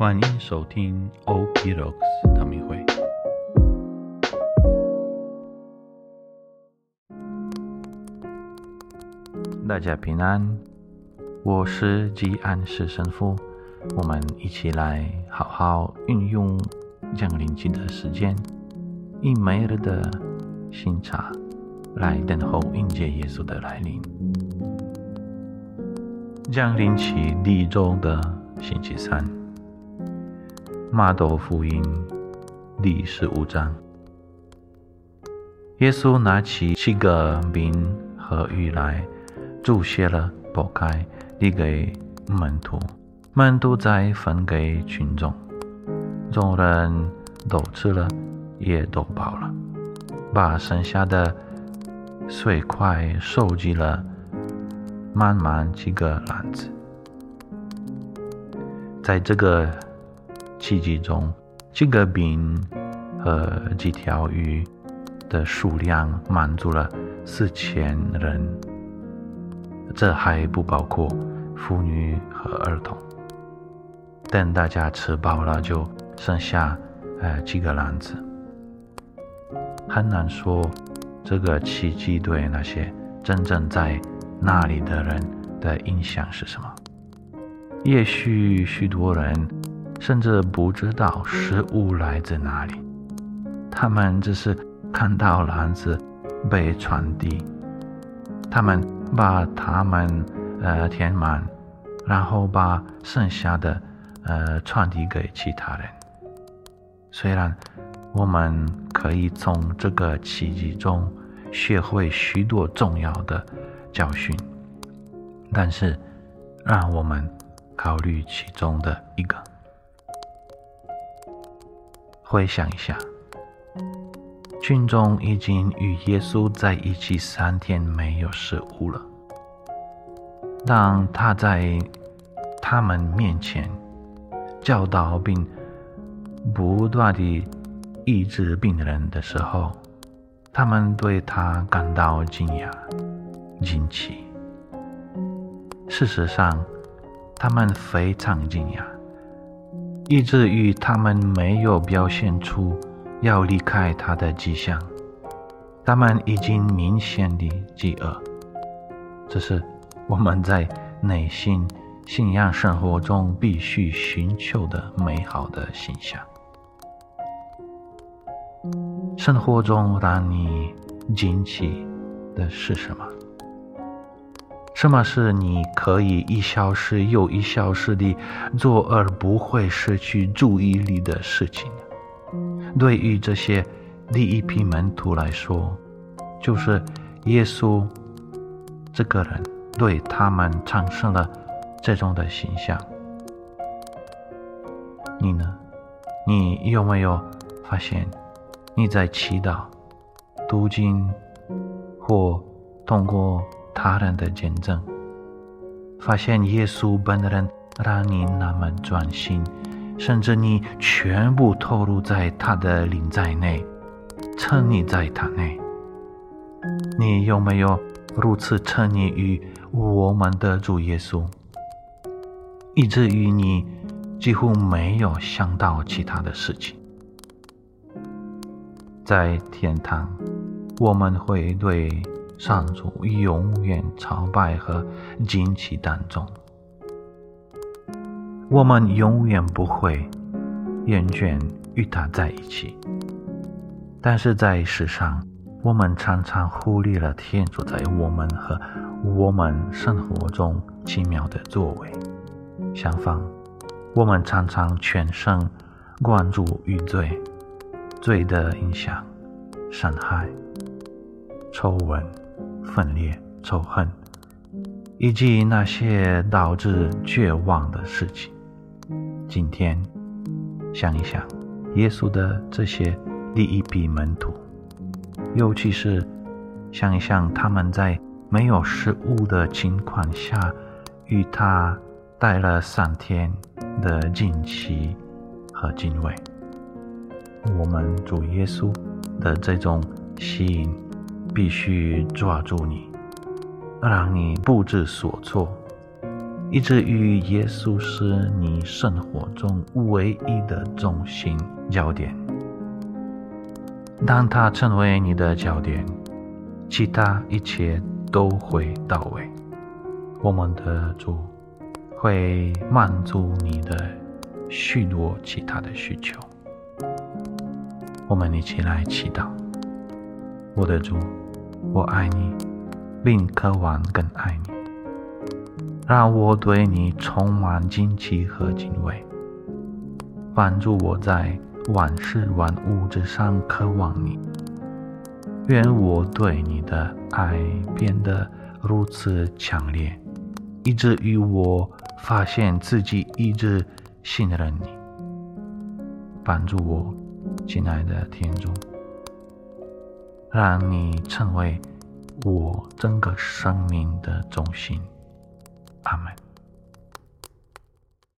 欢迎收听 OP Rocks 唐明会。大家平安，我是吉安士神父。我们一起来好好运用降临期的时间，以每日的新茶来等候迎接耶稣的来临。降临期第一周的星期三，马窦福音第十五章，耶稣拿起七个饼和鱼来，注谢了，剥开，递给门徒，门徒再分给群众，众人都吃了，也都饱了，把剩下的碎块收集了。满满几个篮子，在这个奇迹中，几个饼和几条鱼的数量满足了四千人，这还不包括妇女和儿童。等大家吃饱了，就剩下呃几个篮子。很难说这个奇迹对那些真正在。那里的人的印象是什么？也许许多人甚至不知道食物来自哪里，他们只是看到篮子被传递，他们把它们呃填满，然后把剩下的呃传递给其他人。虽然我们可以从这个奇迹中学会许多重要的。教训，但是让我们考虑其中的一个。回想一下，群众已经与耶稣在一起三天没有食物了。当他在他们面前教导并不断地医治病人的时候，他们对他感到惊讶。惊奇。事实上，他们非常惊讶，以至于他们没有表现出要离开他的迹象。他们已经明显的饥饿，这是我们在内心信仰生活中必须寻求的美好的形象。生活中让你惊奇的是什么？什么是你可以一小时又一小时地做而不会失去注意力的事情？对于这些第一批门徒来说，就是耶稣这个人对他们产生了这种的形象。你呢？你有没有发现你在祈祷、读经或通过？他人的见证，发现耶稣本人让你那么专心，甚至你全部投入在他的灵在内，沉溺在他内。你有没有如此沉溺于我们的主耶稣，以至于你几乎没有想到其他的事情？在天堂，我们会对。上主永远朝拜和惊奇当中，我们永远不会厌倦与他在一起。但是在世上，我们常常忽略了天主在我们和我们生活中奇妙的作为。相反，我们常常全神关注于罪、罪的影响、伤害、丑闻。分裂、仇恨，以及那些导致绝望的事情。今天，想一想耶稣的这些第一批门徒，尤其是想一想他们在没有食物的情况下，与他待了三天的惊奇和敬畏。我们主耶稣的这种吸引。必须抓住你，让你不知所措，以至于耶稣是你生活中唯一的中心焦点。当他成为你的焦点，其他一切都会到位。我们的主会满足你的许多其他的需求。我们一起来祈祷，我的主，我爱你，并渴望更爱你。让我对你充满惊奇和敬畏，帮助我在万事万物之上渴望你。愿我对你的爱变得如此强烈，以至于我发现自己一直信任你。帮助我，亲爱的天主，让你成为我整个生命的中心。阿门。